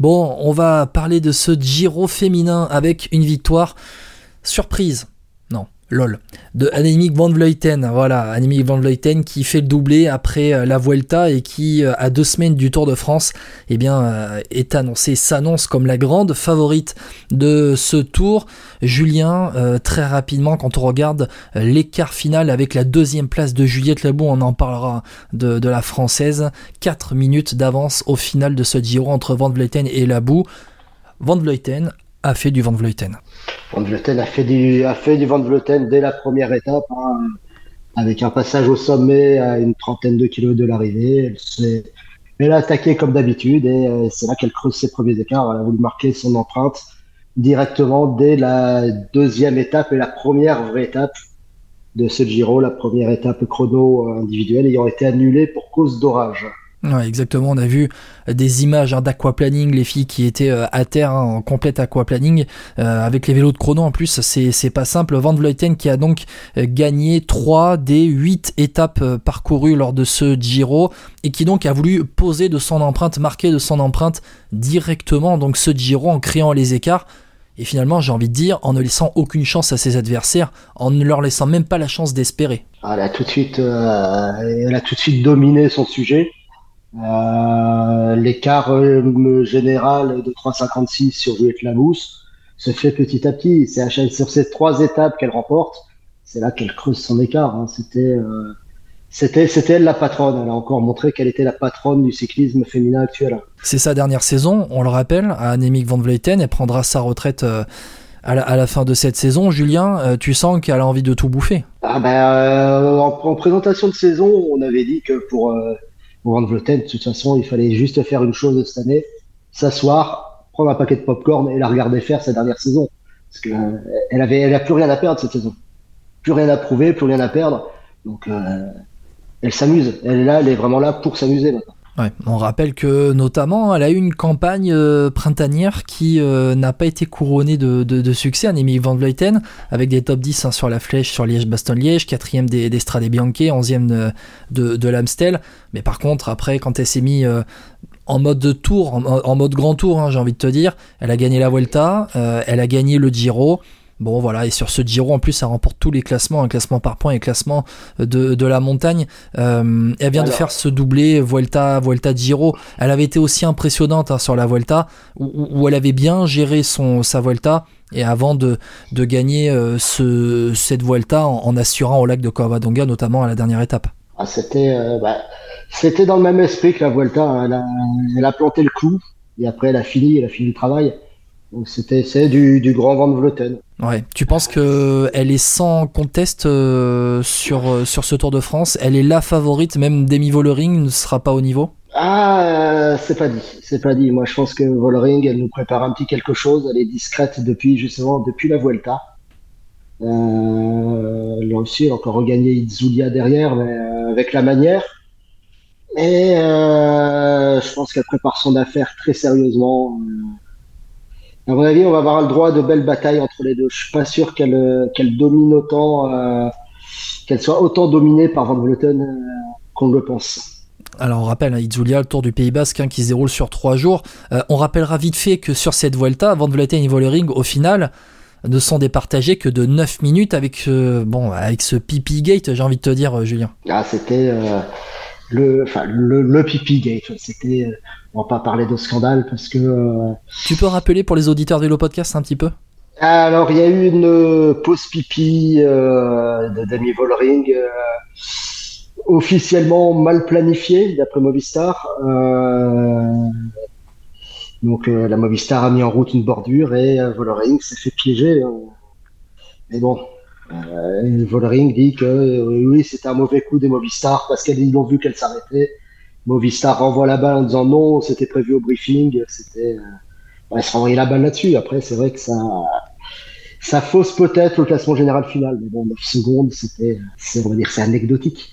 Bon, on va parler de ce Giro féminin avec une victoire surprise lol, de Annemiek van Vleuten. Voilà, Annemiek van Vleuten qui fait le doublé après euh, la Vuelta et qui, euh, à deux semaines du Tour de France, eh bien, euh, est annoncé, s'annonce comme la grande favorite de ce Tour. Julien, très rapidement, quand on regarde l'écart final avec la deuxième place de Juliette Lebon, on en parlera de, de la française. 4 minutes d'avance au final de ce Giro entre Van Vleuten et Labou. Van Vleuten a fait du Van Vleuten. Van Vleuten a fait du, a fait du Van Vleuten dès la première étape, hein, avec un passage au sommet à une trentaine de kilomètres de l'arrivée. Elle, a attaqué comme d'habitude et euh, c'est là qu'elle creuse ses premiers écarts. Elle a voulu marquer son empreinte directement dès la deuxième étape et la première vraie étape de ce Giro, la première étape chrono individuelle ayant été annulée pour cause d'orage. Ouais, exactement. On a vu des images hein, d'aquaplaning, les filles qui étaient euh, à terre hein, en complète aquaplaning euh, avec les vélos de chrono. En plus, c'est pas simple. Van Vleuten qui a donc euh, gagné 3 des 8 étapes parcourues lors de ce Giro et qui donc a voulu poser de son empreinte, marquer de son empreinte directement donc ce Giro en créant les écarts. Et finalement, j'ai envie de dire, en ne laissant aucune chance à ses adversaires, en ne leur laissant même pas la chance d'espérer. Elle a tout de suite, elle a tout de suite dominé son sujet. Euh, l'écart euh, général de 3,56 sur Juliette Lamousse se fait petit à petit. C'est sur ces trois étapes qu'elle remporte, c'est là qu'elle creuse son écart. Hein. C'était, euh, c'était, c'était elle la patronne. Elle a encore montré qu'elle était la patronne du cyclisme féminin actuel. C'est sa dernière saison, on le rappelle, à Annemiek van Vleuten. Elle prendra sa retraite. À la, fin de cette saison, Julien, tu sens qu'elle a envie de tout bouffer ah ben, en, en, présentation de saison, on avait dit que pour Van Vleuten, de toute façon, il fallait juste faire une chose cette année, s'asseoir, prendre un paquet de popcorn et la regarder faire sa dernière saison. Parce qu'elle euh, elle avait, elle a plus rien à perdre cette saison. Plus rien à prouver, plus rien à perdre. Donc, euh, elle s'amuse. Elle est là, elle est vraiment là pour s'amuser maintenant. On rappelle que notamment elle a eu une campagne euh, printanière qui euh, n'a pas été couronnée de, de, de succès, van Vleuten, avec des top 10 hein, sur la flèche sur Liège-Bastogne-Liège, quatrième des, des Strade Bianche, onzième de, de, l'Amstel. Mais par contre, après, quand elle s'est mise euh, en mode de tour, en, mode grand tour, hein, j'ai envie de te dire, elle a gagné la Vuelta, elle a gagné le Giro. Bon voilà, et sur ce Giro en plus, ça remporte tous les classements, un classement par points et classement de, de la montagne. Euh, elle vient de faire ce doublé Vuelta, Vuelta Giro. Elle avait été aussi impressionnante hein, sur la Vuelta, où, où, elle avait bien géré son, sa Vuelta. Et avant de, de gagner euh, ce, cette Vuelta en, assurant au lac de Covadonga, notamment à la dernière étape. Ah, c'était, euh, bah, c'était dans le même esprit que la Vuelta. Hein. Elle a, elle a planté le clou et après elle a fini, elle a fini le travail. Donc c'était c'est du, du grand Van Vleuten. Ouais. Tu penses que elle est sans conteste euh, sur euh, sur ce Tour de France? Elle est la favorite, même Demi Vollering ne sera pas au niveau? Ah, euh, c'est pas dit, c'est pas dit. Moi, je pense que Vollering, elle nous prépare un petit quelque chose. Elle est discrète depuis justement depuis la Vuelta. Euh, là aussi, elle a encore regagné Itzulia derrière, mais avec la manière. Et je pense qu'elle prépare son affaire très sérieusement. À mon avis, on va avoir le droit de belles batailles entre les deux. Je suis pas sûr qu'elle euh, qu'elle domine autant, euh, qu'elle soit autant dominée par Van Vleuten euh, qu'on le pense. Alors on rappelle, hein, Itzulia, le Tour du Pays Basque hein, qui se déroule sur trois jours. on rappellera vite fait que sur cette Vuelta, Van Vleuten et Vollering, au final, ne sont départagés que de 9 minutes avec, bon, avec ce pipi gate, j'ai envie de te dire, Julien. Ah, c'était le, enfin, le, le pipi gate. C'était, euh, on va pas parler de scandale parce que. Euh, tu peux rappeler pour les auditeurs de Podcast un petit peu? Alors, il y a eu une euh, pause pipi de Demi Vollering officiellement mal planifiée d'après Movistar. donc, la Movistar a mis en route une bordure et Vollering s'est fait piéger. Mais bon, euh, dit que euh, oui, c'était un mauvais coup des Movistar parce qu'ils ont vu qu'elle s'arrêtait. Movistar renvoie la balle en disant non, c'était prévu au briefing. C'était, euh, se renvoyer la balle là-dessus. Après, c'est vrai que ça, ça fausse peut-être le classement général final. Mais bon, 9 secondes, c'était, on va dire, c'est anecdotique.